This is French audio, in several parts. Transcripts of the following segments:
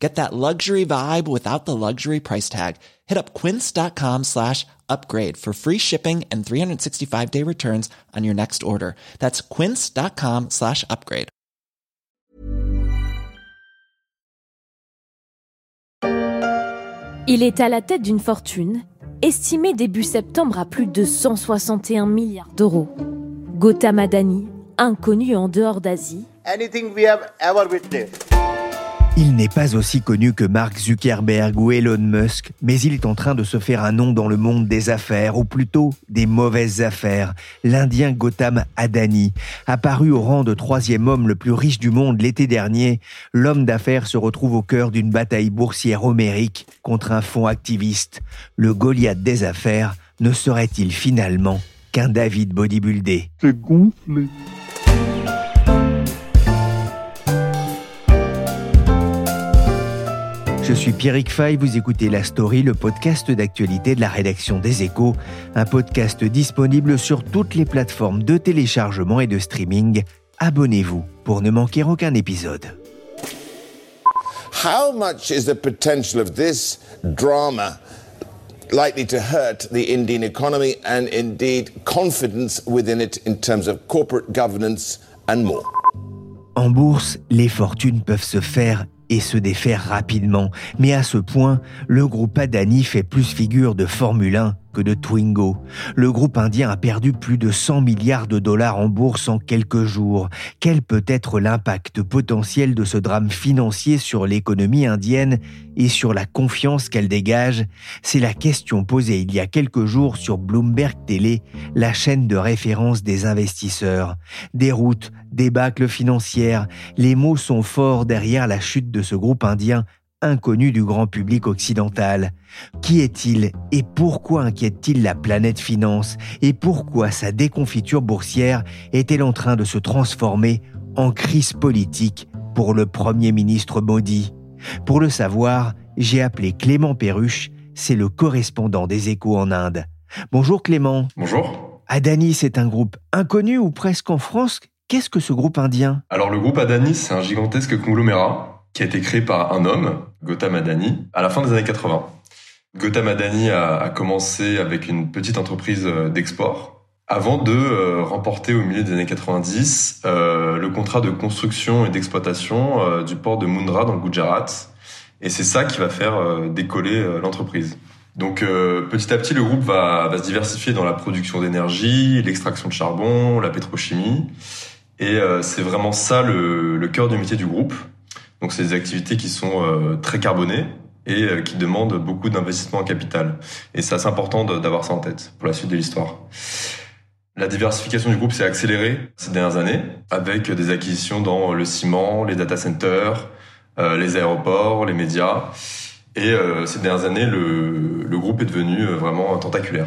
Get that luxury vibe without the luxury price tag. Hit up quince.com slash upgrade for free shipping and 365 day returns on your next order. That's quince.com slash upgrade. Il est à la tête d'une fortune, estimée début septembre à plus de 161 milliards d'euros. Gautam Adani, inconnu en dehors d'Asie. Anything we have ever witnessed. Il n'est pas aussi connu que Mark Zuckerberg ou Elon Musk, mais il est en train de se faire un nom dans le monde des affaires, ou plutôt des mauvaises affaires. L'Indien Gautam Adani, apparu au rang de troisième homme le plus riche du monde l'été dernier, l'homme d'affaires se retrouve au cœur d'une bataille boursière homérique contre un fonds activiste. Le Goliath des affaires ne serait-il finalement qu'un David bodybuildé? C'est gonflé. Je suis Pierrick Fay, vous écoutez La Story, le podcast d'actualité de la rédaction des Échos, un podcast disponible sur toutes les plateformes de téléchargement et de streaming. Abonnez-vous pour ne manquer aucun épisode. How much is the potential of this drama likely to hurt the Indian economy and indeed confidence within it in terms of corporate governance and more? En bourse, les fortunes peuvent se faire et se défaire rapidement. Mais à ce point, le groupe Adani fait plus figure de Formule 1 que de Twingo. Le groupe indien a perdu plus de 100 milliards de dollars en bourse en quelques jours. Quel peut être l'impact potentiel de ce drame financier sur l'économie indienne et sur la confiance qu'elle dégage? C'est la question posée il y a quelques jours sur Bloomberg Télé, la chaîne de référence des investisseurs. Déroute, débâcle financière, les mots sont forts derrière la chute de ce groupe indien inconnu du grand public occidental. Qui est-il et pourquoi inquiète-t-il la planète finance et pourquoi sa déconfiture boursière est-elle en train de se transformer en crise politique pour le Premier ministre Modi? Pour le savoir, j'ai appelé Clément Perruche, c'est le correspondant des échos en Inde. Bonjour Clément. Bonjour. Adani, c'est un groupe inconnu ou presque en France? Qu'est-ce que ce groupe indien? Alors le groupe Adani, c'est un gigantesque conglomérat qui a été créé par un homme, Gautam Adani, à la fin des années 80. Gautam Adani a, commencé avec une petite entreprise euh, d'export avant de euh, remporter au milieu des années 90 euh, le contrat de construction et d'exploitation du port de Mundra dans le Gujarat. Et c'est ça qui va faire décoller l'entreprise. Donc petit à petit, le groupe va, se diversifier dans la production d'énergie, l'extraction de charbon, la pétrochimie. Et c'est vraiment ça le, le cœur du métier du groupe. Donc c'est des activités qui sont euh, très carbonées et euh, qui demandent beaucoup d'investissement en capital. Et c'est assez important d'avoir ça en tête pour la suite de l'histoire. La diversification du groupe s'est accélérée ces dernières années avec des acquisitions dans le ciment, les data centers, euh, les aéroports, les médias. Et ces dernières années, le, le groupe est devenu vraiment tentaculaire.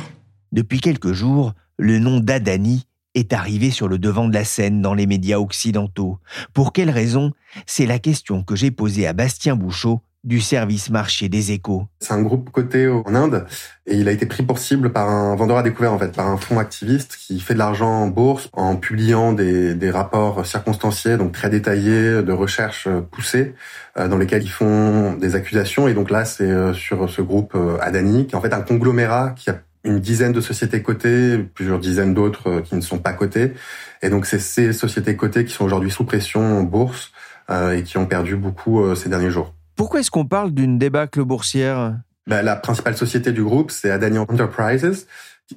Depuis quelques jours, le nom d'Adani est arrivé sur le devant de la scène dans les médias occidentaux. Pour quelle raison? C'est la question que j'ai posée à Bastien Bouchot du service marché des échos. C'est un groupe coté en Inde et il a été pris pour cible par un vendeur à découvert en fait, par un fonds activiste qui fait de l'argent en bourse en publiant des, des rapports circonstanciés, donc très détaillés, de recherches poussées, euh, dans lesquels ils font des accusations. Et donc là, c'est euh, sur ce groupe euh, Adani, qui est en fait un conglomérat qui a une dizaine de sociétés cotées, plusieurs dizaines d'autres euh, qui ne sont pas cotées. Et donc c'est ces sociétés cotées qui sont aujourd'hui sous pression en bourse euh, et qui ont perdu beaucoup euh, ces derniers jours. Pourquoi est-ce qu'on parle d'une débâcle boursière? Ben, La principale société du groupe, c'est Adani Enterprises.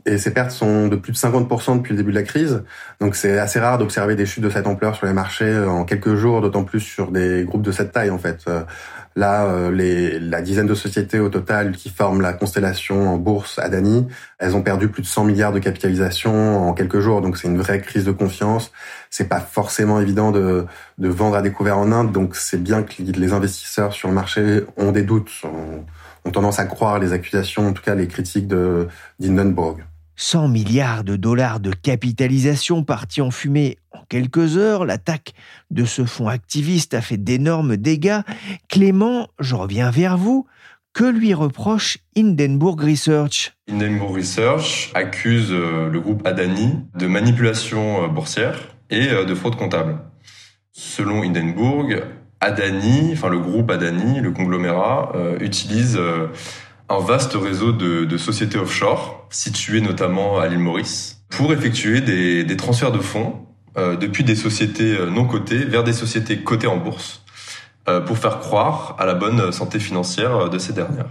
Et ces pertes sont de plus de 50% depuis le début de la crise. Donc c'est assez rare d'observer des chutes de cette ampleur sur les marchés en quelques jours, d'autant plus sur des groupes de cette taille en fait. Là, euh, la dizaine de sociétés au total qui forment la constellation en bourse Adani, elles ont perdu plus de 100 milliards de capitalisation en quelques jours. Donc c'est une vraie crise de confiance. C'est pas forcément évident de, de vendre à découvert en Inde. Donc c'est bien que les investisseurs sur le marché ont des doutes, ont tendance à croire les accusations, en tout cas les critiques de d'Hindenburg. 100 milliards de dollars de capitalisation partis en fumée en quelques heures, l'attaque de ce fonds activiste a fait d'énormes dégâts. Clément, je reviens vers vous. Que lui reproche Hindenburg Research? Hindenburg Research accuse euh, le groupe Adani de manipulation euh, boursière et euh, de fraude comptable. Selon Hindenburg, Adani, enfin le groupe Adani, le conglomérat, utilise un vaste réseau de, sociétés offshore, situées notamment à l'île Maurice, pour effectuer des, transferts de fonds depuis des sociétés non cotées vers des sociétés cotées en bourse euh, pour faire croire à la bonne santé financière de ces dernières.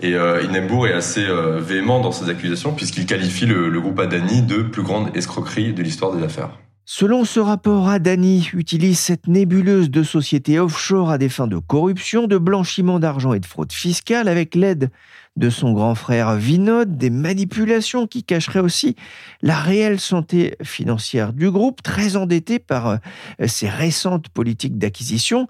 Et euh, est assez euh, véhément dans ses accusations puisqu'il qualifie le, le, groupe Adani de plus grande escroquerie de l'histoire des affaires. Selon ce rapport, Adani utilise cette nébuleuse de sociétés offshore à des fins de corruption, de blanchiment d'argent et de fraude fiscale avec l'aide de son grand frère Vinod, des manipulations qui cacheraient aussi la réelle santé financière du groupe, très endetté par euh, ses récentes politiques d'acquisition.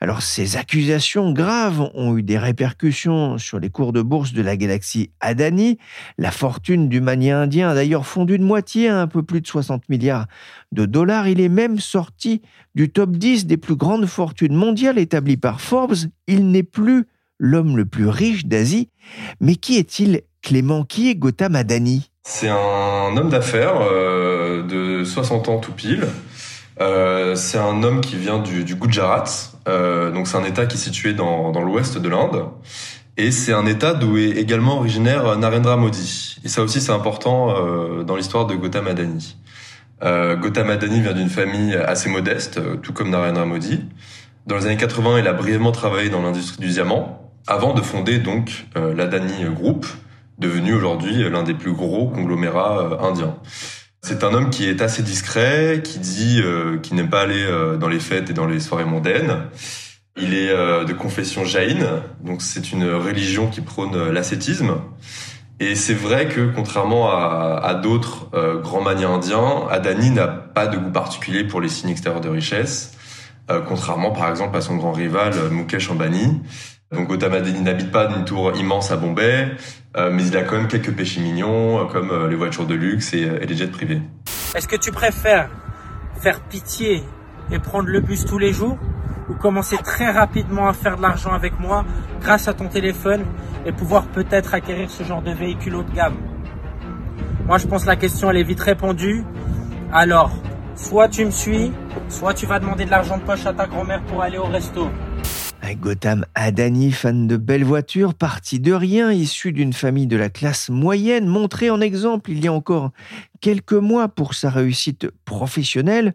Alors ces accusations graves ont eu des répercussions sur les cours de bourse de la galaxie Adani. La fortune du mania indien a d'ailleurs fondu de moitié à un peu plus de 60 milliards de dollars. Il est même sorti du top 10 des plus grandes fortunes mondiales établies par Forbes. Il n'est plus l'homme le plus riche d'Asie. Mais qui est-il Clément, qui est Gautam Adani C'est un homme d'affaires euh, de 60 ans tout pile. Euh, c'est un homme qui vient du, Gujarat, euh, donc c'est un État qui est situé dans, dans l'ouest de l'Inde. Et c'est un État d'où est également originaire Narendra Modi. Et ça aussi c'est important dans l'histoire de Gautam Adani. Gautam Adani vient d'une famille assez modeste, tout comme Narendra Modi. Dans les années 80, il a brièvement travaillé dans l'industrie du diamant, avant de fonder donc euh, l'Adani Group, devenu aujourd'hui l'un des plus gros conglomérats indiens. C'est un homme qui est assez discret, qui dit euh, qu'il n'aime pas aller euh, dans les fêtes et dans les soirées mondaines. Il est euh, de confession jaïne, donc c'est une religion qui prône l'ascétisme. Et c'est vrai que contrairement à, à d'autres grands manias indiens, Adani n'a pas de goût particulier pour les signes extérieurs de richesse, contrairement par exemple à son grand rival Mukesh Ambani. Donc Gautam n'habite pas d'une tour immense à Bombay, euh, mais il a quand même quelques péchés mignons, euh, comme euh, les voitures de luxe et, les jets privés. Est-ce que tu préfères faire pitié et prendre le bus tous les jours ou commencer très rapidement à faire de l'argent avec moi grâce à ton téléphone et pouvoir peut-être acquérir ce genre de véhicule haut de gamme? Moi, je pense que la question, elle est vite répondue. Alors, soit tu me suis, soit tu vas demander de l'argent de poche à ta grand-mère pour aller au resto. Gotham Adani, fan de belles voitures, parti de rien, issu d'une famille de la classe moyenne, montré en exemple il y a encore quelques mois pour sa réussite professionnelle.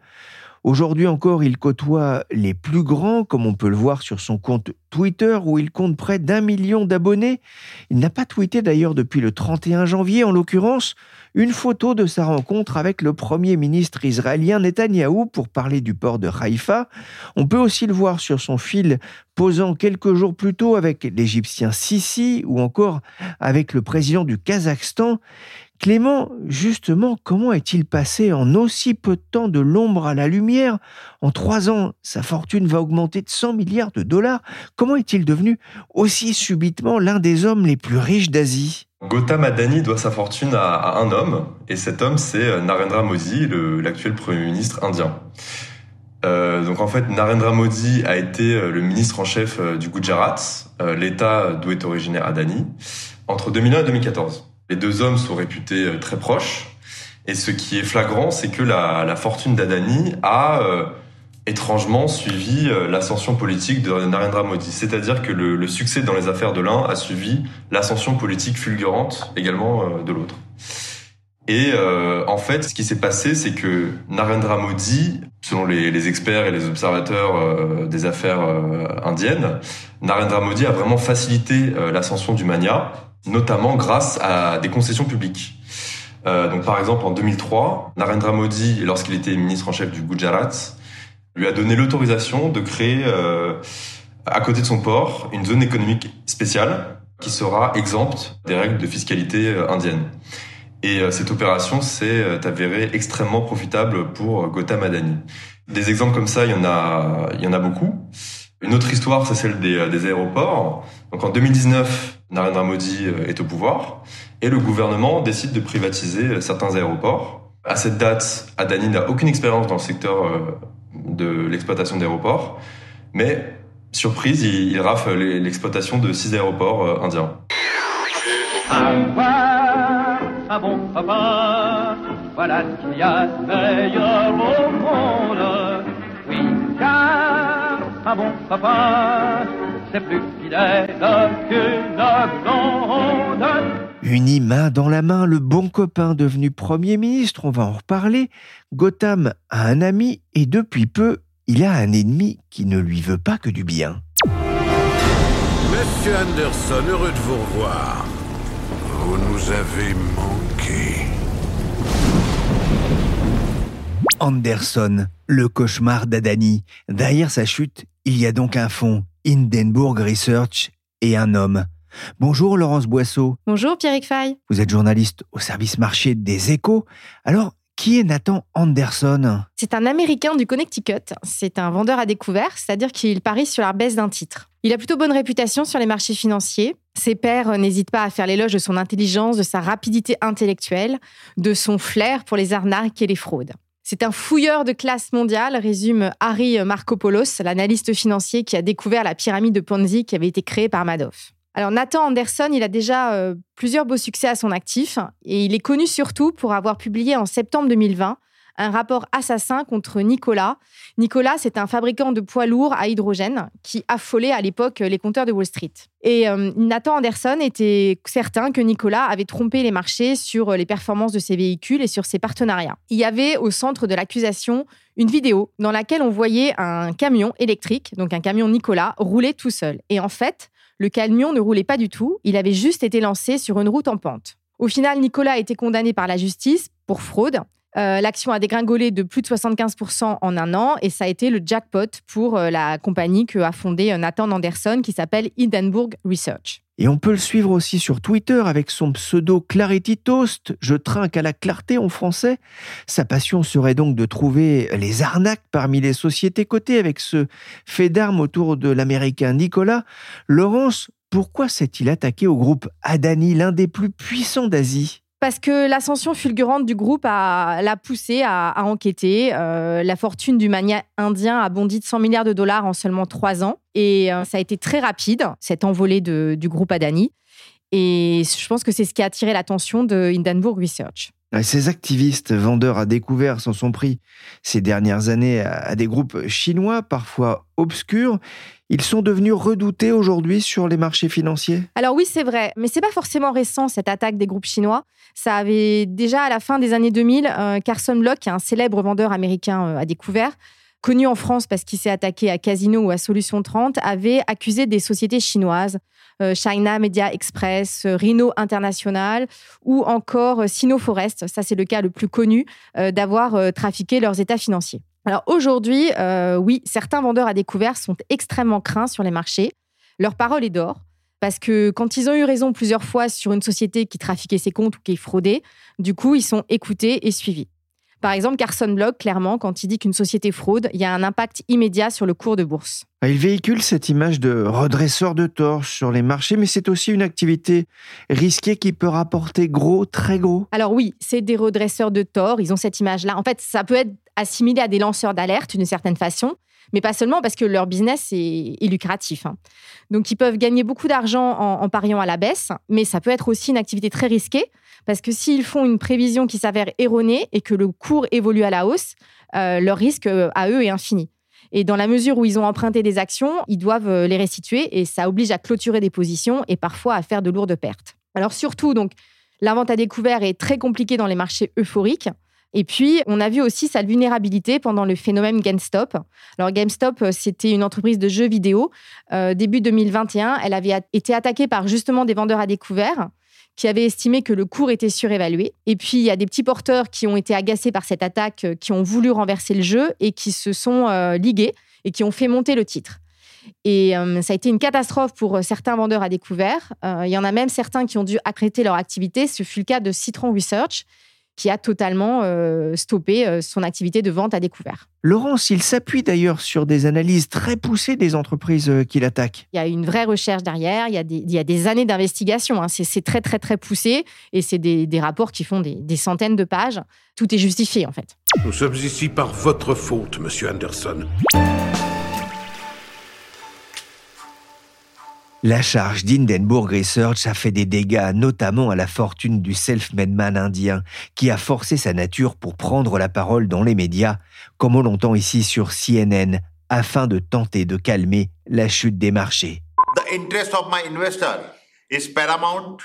Aujourd'hui encore, il côtoie les plus grands, comme on peut le voir sur son compte Twitter, où il compte près d'un million d'abonnés. Il n'a pas tweeté d'ailleurs depuis le 31 janvier, en l'occurrence, une photo de sa rencontre avec le premier ministre israélien Netanyahou pour parler du port de Haïfa. On peut aussi le voir sur son fil posant quelques jours plus tôt avec l'Égyptien Sisi ou encore avec le président du Kazakhstan. Clément, justement, comment est-il passé en aussi peu de temps de l'ombre à la lumière? En trois ans, sa fortune va augmenter de 100 milliards de dollars. Comment est-il devenu aussi subitement l'un des hommes les plus riches d'Asie? Gautam Adani doit sa fortune à, un homme, et cet homme c'est euh, Narendra Modi, l'actuel Premier ministre indien. Euh, donc en fait, Narendra Modi a été euh, le ministre en chef du Gujarat, l'État d'où est originaire Adani, entre 2001 et 2014. Les deux hommes sont réputés très proches, et ce qui est flagrant, c'est que la, fortune d'Adani a étrangement suivi euh, l'ascension politique de Narendra Modi. C'est-à-dire que le, succès dans les affaires de l'un a suivi l'ascension politique fulgurante également euh, de l'autre. Et euh, en fait, ce qui s'est passé, c'est que Narendra Modi, selon les, experts et les observateurs des affaires indiennes, Narendra Modi a vraiment facilité l'ascension du mania, notamment grâce à des concessions publiques. donc par exemple en 2003, Narendra Modi, lorsqu'il était ministre en chef du Gujarat, lui a donné l'autorisation de créer euh, à côté de son port une zone économique spéciale qui sera exempte des règles de fiscalité euh, indienne. Et euh, cette opération s'est avérée extrêmement profitable pour Gautam Adani. Des exemples comme ça, il y en a, il y en a beaucoup. Une autre histoire, c'est celle des, des, aéroports. Donc en 2019, Narendra Modi est au pouvoir et le gouvernement décide de privatiser certains aéroports À cette date, Adani n'a aucune expérience dans le secteur euh, de l'exploitation d'aéroports, mais surprise, il, rafle l'exploitation de six aéroports euh, indiens. Un bon papa, c'est plus fidèle qu'une blonde. Unis main dans la main, le bon copain devenu Premier ministre, on va en reparler, Gotham a un ami et depuis peu, il a un ennemi qui ne lui veut pas que du bien. Monsieur Anderson, heureux de vous revoir. Vous nous avez manqué. Anderson, le cauchemar d'Adani. Derrière sa chute, il y a donc un fonds, Hindenburg Research, et un homme. Bonjour Laurence Boisseau. Bonjour Pierrick Fay. Vous êtes journaliste au service marché des échos. Alors, qui est Nathan Anderson? C'est un Américain du Connecticut. C'est un vendeur à découvert, c'est-à-dire qu'il parie sur la baisse d'un titre. Il a plutôt bonne réputation sur les marchés financiers. Ses pairs n'hésitent pas à faire l'éloge de son intelligence, de sa rapidité intellectuelle, de son flair pour les arnaques et les fraudes. C'est un fouilleur de classe mondiale, résume Harry Markopoulos, l'analyste financier qui a découvert la pyramide de Ponzi qui avait été créée par Madoff. Alors Nathan Anderson, il a déjà euh, plusieurs beaux succès à son actif et il est connu surtout pour avoir publié en septembre 2020 un rapport assassin contre Nicolas. Nicolas, c'est un fabricant de poids lourds à hydrogène qui affolait à l'époque les compteurs de Wall Street. Et euh, Nathan Anderson était certain que Nicolas avait trompé les marchés sur les performances de ses véhicules et sur ses partenariats. Il y avait au centre de l'accusation une vidéo dans laquelle on voyait un camion électrique, donc un camion Nicolas, rouler tout seul. Et en fait, le camion ne roulait pas du tout, il avait juste été lancé sur une route en pente. Au final, Nicolas a été condamné par la justice pour fraude. Euh, l'action a dégringolé de plus de 75% en un an et ça a été le jackpot pour euh, la compagnie que a fondée euh, Nathan Anderson qui s'appelle Hindenburg Research. Et on peut le suivre aussi sur Twitter avec son pseudo Clarity Toast. Je trinque à la clarté en français. Sa passion serait donc de trouver les arnaques parmi les sociétés cotées avec ce fait d'armes autour de l'américain Nicolas. Laurence, pourquoi s'est-il attaqué au groupe Adani, l'un des plus puissants d'Asie? Parce que l'ascension fulgurante du groupe l'a poussé à, enquêter. Euh, la fortune du mania indien a bondi de 100 milliards de dollars en seulement trois ans. Et euh, ça a été très rapide, cette envolée du groupe Adani. Et je pense que c'est ce qui a attiré l'attention de Hindenburg Research. Ces activistes vendeurs à découvert s'en sont pris ces dernières années à des groupes chinois, parfois obscurs. Ils sont devenus redoutés aujourd'hui sur les marchés financiers? Alors oui, c'est vrai, mais c'est pas forcément récent cette attaque des groupes chinois. Ça avait déjà à la fin des années 2000, euh, Carson Block, un célèbre vendeur américain euh, à découvert, connu en France parce qu'il s'est attaqué à Casino ou à Solution 30, avait accusé des sociétés chinoises, China Media Express, Rhino International ou encore Sino Forest, ça c'est le cas le plus connu, d'avoir trafiqué leurs états financiers. Alors aujourd'hui, euh, oui, certains vendeurs à découvert sont extrêmement craints sur les marchés. Leur parole est d'or. Parce que quand ils ont eu raison plusieurs fois sur une société qui trafiquait ses comptes ou qui fraudait, du coup, ils sont écoutés et suivis. Par exemple, Carson Block, clairement, quand il dit qu'une société fraude, il y a un impact immédiat sur le cours de bourse. Ah, il véhicule cette image de redresseur de torche sur les marchés, mais c'est aussi une activité risquée qui peut rapporter gros, très gros. Alors oui, c'est des redresseurs de tort, ils ont cette image-là. En fait, ça peut être assimilé à des lanceurs d'alerte d'une certaine façon, mais pas seulement parce que leur business est, lucratif. Hein. Donc ils peuvent gagner beaucoup d'argent en, pariant à la baisse, mais ça peut être aussi une activité très risquée parce que s'ils font une prévision qui s'avère erronée et que le cours évolue à la hausse, euh, leur risque euh, à eux est infini. Et dans la mesure où ils ont emprunté des actions, ils doivent euh, les restituer et ça oblige à clôturer des positions et parfois à faire de lourdes pertes. Alors surtout, donc, la vente à découvert est très compliquée dans les marchés euphoriques. Et puis, on a vu aussi sa vulnérabilité pendant le phénomène GameStop. Alors, GameStop, c'était une entreprise de jeux vidéo. Début 2021, elle avait été attaquée par justement des vendeurs à découvert qui avaient estimé que le cours était surévalué. Et puis, il y a des petits porteurs qui ont été agacés par cette attaque, euh, qui ont voulu renverser le jeu et qui se sont ligués et qui ont fait monter le titre. Et ça a été une catastrophe pour certains vendeurs à découvert. il y en a même certains qui ont dû accréter leur activité. Ce fut le cas de Citron Research, qui a totalement euh, stoppé euh, son activité de vente à découvert. Laurence, il s'appuie d'ailleurs sur des analyses très poussées des entreprises euh, qu'il attaque. Il y a une vraie recherche derrière, il y a des, il y a des années d'investigation. hein. C'est c'est très, très, très poussé et c'est des, des rapports qui font des, des centaines de pages. Tout est justifié, en fait. Nous sommes ici par votre faute, monsieur Anderson. La charge d'Hindenburg Research a fait des dégâts, notamment à la fortune du self-made man indien, qui a forcé sa nature pour prendre la parole dans les médias, comme on l'entend ici sur CNN, afin de tenter de calmer la chute des marchés. The interest of my investor is paramount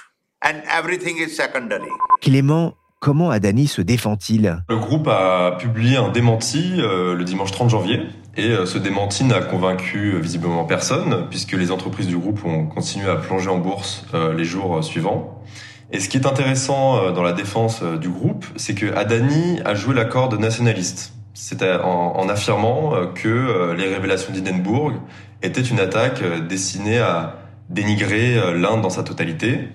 and everything is secondary. Clément, comment Adani se défend-il? Le groupe a publié un démenti euh, le dimanche 30 janvier et euh, ce démenti n'a convaincu euh, visiblement personne puisque les entreprises du groupe ont continué à plonger en bourse euh, les jours suivants. Et ce qui est intéressant dans la défense du groupe, c'est que Adani a joué la corde nationaliste. C'est en, affirmant que les révélations d'Hindenburg étaient une attaque destinée à dénigrer l'Inde dans sa totalité.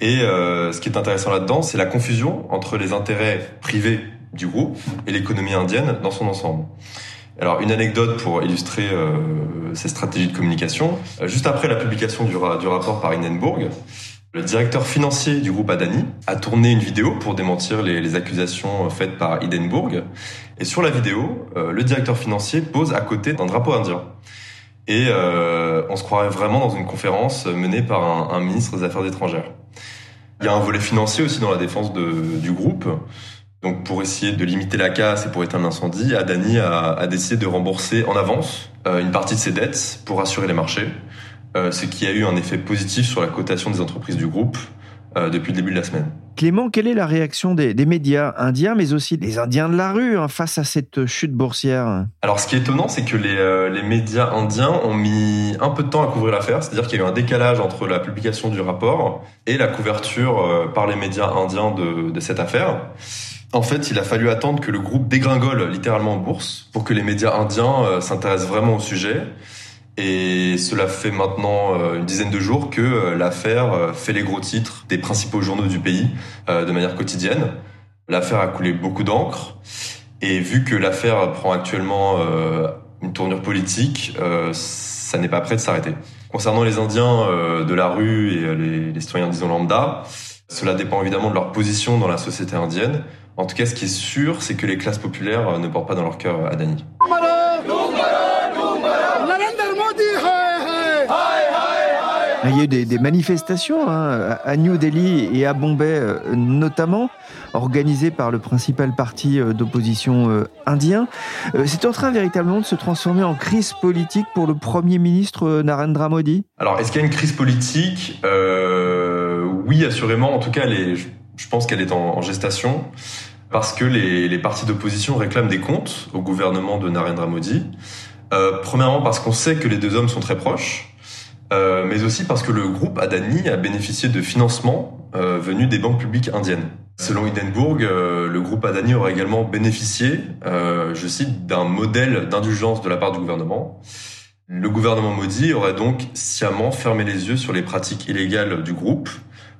Et ce qui est intéressant là-dedans, c'est la confusion entre les intérêts privés du groupe et l'économie indienne dans son ensemble. Alors une anecdote pour illustrer euh, ces stratégies de communication. Euh, juste après la publication du, ra- du rapport par Hindenburg, le directeur financier du groupe Adani a tourné une vidéo pour démentir les, accusations faites par Hindenburg. Et sur la vidéo, euh, le directeur financier pose à côté d'un drapeau indien. Et euh, on se croirait vraiment dans une conférence menée par un, ministre des Affaires étrangères. Il y a un volet financier aussi dans la défense du groupe. Donc pour essayer de limiter la casse et pour éteindre l'incendie, Adani a, a décidé de rembourser en avance euh, une partie de ses dettes pour assurer les marchés, euh, ce qui a eu un effet positif sur la cotation des entreprises du groupe euh, depuis le début de la semaine. Clément, quelle est la réaction des, des médias indiens, mais aussi des Indiens de la rue, hein, face à cette chute boursière? Alors ce qui est étonnant, c'est que les, les médias indiens ont mis un peu de temps à couvrir l'affaire, c'est-à-dire qu'il y a eu un décalage entre la publication du rapport et la couverture par les médias indiens de, de cette affaire. En fait, il a fallu attendre que le groupe dégringole littéralement en bourse pour que les médias indiens euh, s'intéressent vraiment au sujet. Et cela fait maintenant euh, une dizaine de jours que euh, l'affaire fait les gros titres des principaux journaux du pays de manière quotidienne. L'affaire a coulé beaucoup d'encre. Et vu que l'affaire prend actuellement une tournure politique, ça n'est pas prêt de s'arrêter. Concernant les Indiens de la rue et les, les citoyens, disons lambda, cela dépend évidemment de leur position dans la société indienne. En tout cas, ce qui est sûr, c'est que les classes populaires euh, ne portent pas dans leur cœur Adani. Il y a eu des, des manifestations hein, à New Delhi et à Bombay euh, notamment, organisées par le principal parti euh, d'opposition euh, indien. Euh, C'est en train véritablement de se transformer en crise politique pour le Premier ministre euh, Narendra Modi Alors, est-ce qu'il y a une crise politique? Euh, Oui, assurément. En tout cas, je je pense qu'elle est en, gestation parce que les, les partis d'opposition réclament des comptes au gouvernement de Narendra Modi. Euh, premièrement, parce qu'on sait que les deux hommes sont très proches, euh, mais aussi parce que le groupe Adani a bénéficié de financements euh, venus des banques publiques indiennes. Selon Hindenburg, euh, le groupe Adani aurait également bénéficié, euh, je cite, d'un modèle d'indulgence de la part du gouvernement. Le gouvernement Modi aurait donc sciemment fermé les yeux sur les pratiques illégales du groupe,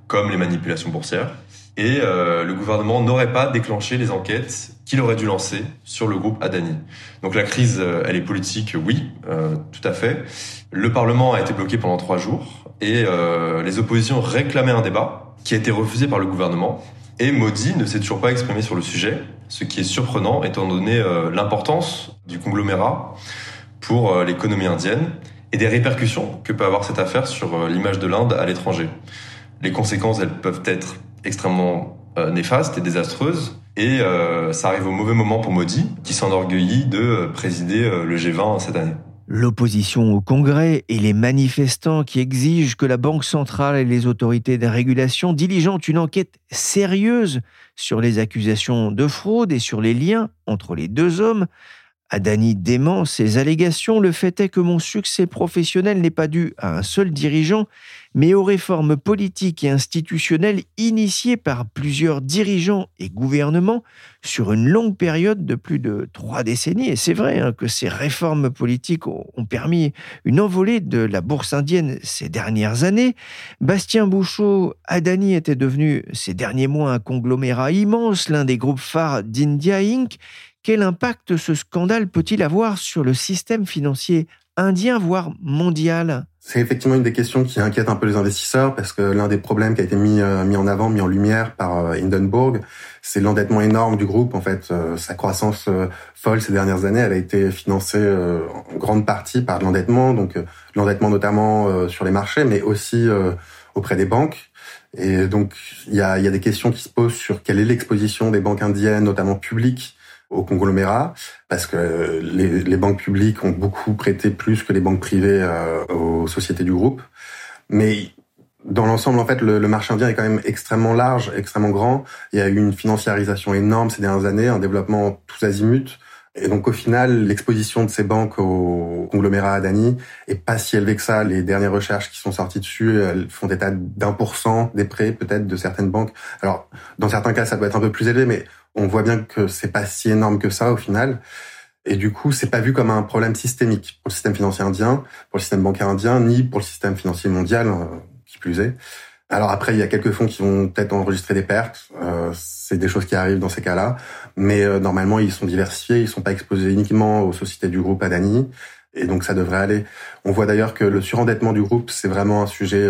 comme les manipulations boursières, et euh, le gouvernement n'aurait pas déclenché les enquêtes qu'il aurait dû lancer sur le groupe Adani. Donc la crise, euh, elle est politique, oui, euh, tout à fait. Le Parlement a été bloqué pendant trois jours et euh, les oppositions réclamaient un débat qui a été refusé par le gouvernement. Et Modi ne s'est toujours pas exprimé sur le sujet, ce qui est surprenant étant donné euh, l'importance du conglomérat pour euh, l'économie indienne et des répercussions que peut avoir cette affaire sur l'image de l'Inde à l'étranger. Les conséquences, elles peuvent être extrêmement euh, néfastes et désastreuses. Et euh, ça arrive au mauvais moment pour Modi, qui s'enorgueillit de euh, présider le G20 cette année. L'opposition au Congrès et les manifestants qui exigent que la Banque centrale et les autorités de régulation diligentent une enquête sérieuse sur les accusations de fraude et sur les liens entre les deux hommes Adani dément ces allégations. Le fait est que mon succès professionnel n'est pas dû à un seul dirigeant, mais aux réformes politiques et institutionnelles initiées par plusieurs dirigeants et gouvernements sur une longue période de plus de trois décennies. Et c'est vrai hein, que ces réformes politiques ont permis une envolée de la bourse indienne ces dernières années. Bastien Bouchot, Adani était devenu ces derniers mois un conglomérat immense, l'un des groupes phares d'India Inc. Quel impact ce scandale peut-il avoir sur le système financier indien, voire mondial? C'est effectivement une des questions qui inquiète un peu les investisseurs parce que l'un des problèmes qui a été mis, euh, mis en avant, mis en lumière par euh, Hindenburg, c'est l'endettement énorme du groupe. En fait, euh, sa croissance folle ces dernières années, elle a été financée en grande partie par de l'endettement, donc l'endettement notamment sur les marchés, mais aussi auprès des banques. Et donc, il y a des questions qui se posent sur quelle est l'exposition des banques indiennes, notamment publiques, au conglomérat parce que les, les, banques publiques ont beaucoup prêté plus que les banques privées euh, aux sociétés du groupe. Mais dans l'ensemble, en fait, le, le, marché indien est quand même extrêmement large, extrêmement grand. Il y a eu une financiarisation énorme ces dernières années, un développement tous azimuts. Et donc au final, l'exposition de ces banques au conglomérat Adani est pas si élevée que ça. Les dernières recherches qui sont sorties dessus, elles font état d'un pour cent des prêts peut-être de certaines banques. Alors dans certains cas, ça doit être un peu plus élevé, mais on voit bien que c'est pas si énorme que ça au final. Et du coup, c'est pas vu comme un problème systémique pour le système financier indien, pour le système bancaire indien, ni pour le système financier mondial, euh, qui plus est. Alors après, il y a quelques fonds qui vont peut-être enregistrer des pertes. Euh, c'est des choses qui arrivent dans ces cas-là. Mais euh, normalement, ils sont diversifiés. Ils sont pas exposés uniquement aux sociétés du groupe Adani. Et donc, ça devrait aller. On voit d'ailleurs que le surendettement du groupe, c'est vraiment un sujet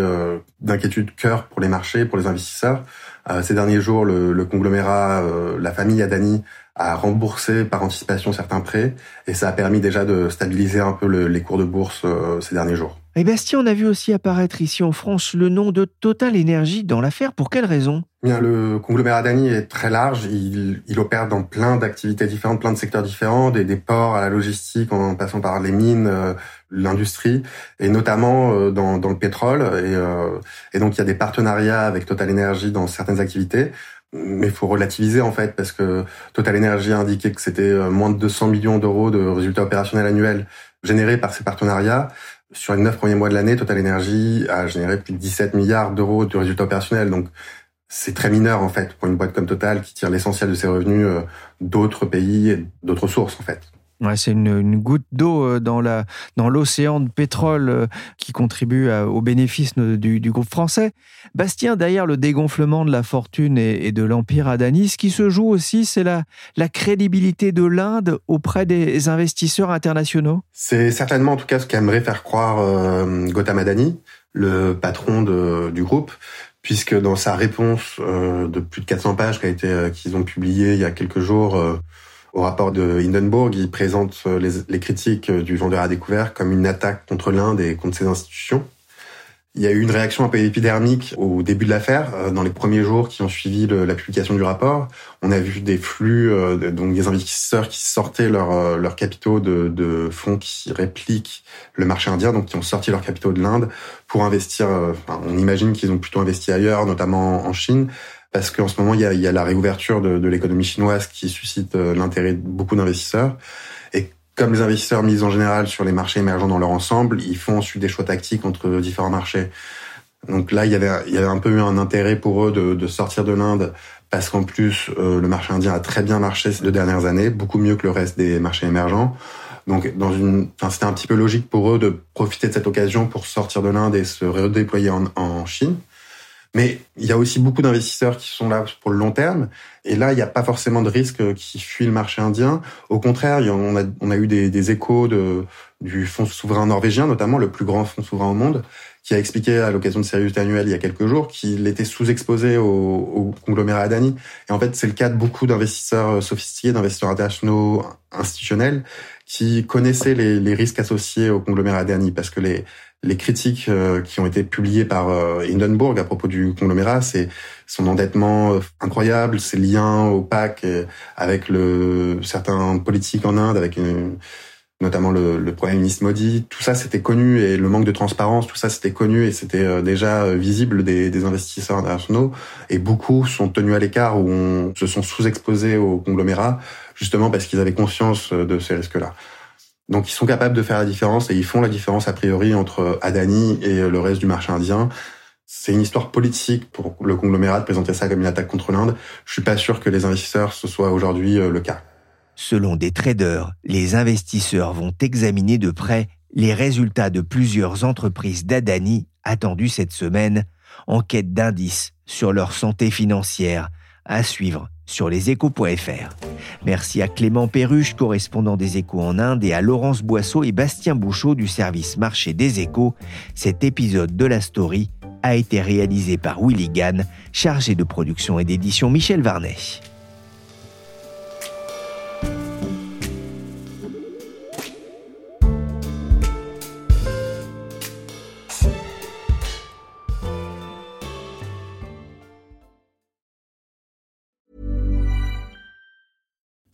d'inquiétude cœur pour les marchés, pour les investisseurs. Euh, ces derniers jours, le, le conglomérat, euh, la famille Adani a remboursé par anticipation certains prêts et ça a permis déjà de stabiliser un peu le, les cours de bourse euh, ces derniers jours. Et Bastien, on a vu aussi apparaître ici en France le nom de Total Energy dans l'affaire. Pour quelle raison? Bien, le conglomérat Dani est très large. Il, il opère dans plein d'activités différentes, plein de secteurs différents, des, des, ports à la logistique, en passant par les mines, euh, l'industrie, et notamment euh, dans, dans, le pétrole. Et, et, donc, il y a des partenariats avec Total Energy dans certaines activités. Mais faut relativiser en fait parce que Total Energy a indiqué que c'était moins de 200 millions d'euros de résultats opérationnels annuels générés par ces partenariats. Sur les neuf premiers mois de l'année, Total Energy a généré plus de 17 milliards d'euros de résultats opérationnels. Donc, c'est très mineur en fait pour une boîte comme Total qui tire l'essentiel de ses revenus euh, d'autres pays et d'autres sources en fait. C'est une, goutte d'eau euh, dans l'océan de pétrole euh, qui contribue au bénéfice du, du, groupe français. Bastien, derrière le dégonflement de la fortune et, de l'empire Adani, ce qui se joue aussi, c'est la crédibilité de l'Inde auprès des investisseurs internationaux. C'est certainement en tout cas ce qu'aimerait faire croire euh, Gautam Adani, le patron du groupe, puisque dans sa réponse de plus de 400 pages qu'ils ont publié il y a quelques jours au rapport de Hindenburg, il présente euh, les, critiques du vendeur à découvert comme une attaque contre l'Inde et contre ses institutions. Il y a eu une réaction un peu épidermique au début de l'affaire, euh, dans les premiers jours qui ont suivi la publication du rapport. On a vu des flux, euh, donc des investisseurs qui sortaient leurs leur capitaux de, de, fonds qui répliquent le marché indien, donc qui ont sorti leurs capitaux de l'Inde pour investir. Enfin, on imagine qu'ils ont plutôt investi ailleurs, notamment en Chine parce qu'en ce moment, il y a, il y a la réouverture de, de l'économie chinoise qui suscite euh, l'intérêt de beaucoup d'investisseurs. Et comme les investisseurs misent en général sur les marchés émergents dans leur ensemble, ils font ensuite des choix tactiques entre différents marchés. Donc là, il y avait, y avait un peu eu un intérêt pour eux de, de sortir de l'Inde parce qu'en plus, euh, le marché indien a très bien marché ces deux dernières années, beaucoup mieux que le reste des marchés émergents. Donc, dans une, enfin, c'était un petit peu logique pour eux de profiter de cette occasion pour sortir de l'Inde et se redéployer en, en Chine. Mais il y a aussi beaucoup d'investisseurs qui sont là pour le long terme. Et là, il n'y a pas forcément de risque qui fuit le marché indien. Au contraire, on a, eu des, échos du fonds souverain norvégien, notamment le plus grand fonds souverain au monde, qui a expliqué à l'occasion de Sirius annuel il y a quelques jours qu'il était sous-exposé au, au, conglomérat Adani. Et en fait, c'est le cas de beaucoup d'investisseurs sophistiqués, d'investisseurs internationaux institutionnels, qui connaissaient les, les risques associés au conglomérat Adani, parce que les, les critiques euh, qui ont été publiées par euh, Hindenburg à propos du conglomérat, c'est son endettement euh, incroyable, ses liens opaques avec le certains politiques en Inde, avec une, notamment le, le Premier ministre Modi. Tout ça, c'était connu et le manque de transparence, tout ça, c'était connu et c'était déjà visible des, des, investisseurs internationaux. Et beaucoup sont tenus à l'écart ou se sont sous-exposés au conglomérat, justement parce qu'ils avaient conscience de ces risques-là. Donc, ils sont capables de faire la différence et ils font la différence a priori entre Adani et le reste du marché indien. C'est une histoire politique pour le conglomérat de présenter ça comme une attaque contre l'Inde. Je suis pas sûr que les investisseurs ce soit aujourd'hui le cas. Selon des traders, les investisseurs vont examiner de près les résultats de plusieurs entreprises d'Adani attendues cette semaine en quête d'indices sur leur santé financière à suivre sur leséchos.fr. Merci à Clément Perruche, correspondant des échos en Inde, et à Laurence Boisseau et Bastien Bouchot du service marché des échos. Cet épisode de la story a été réalisé par Willy Gann, chargé de production et d'édition Michel Varnet.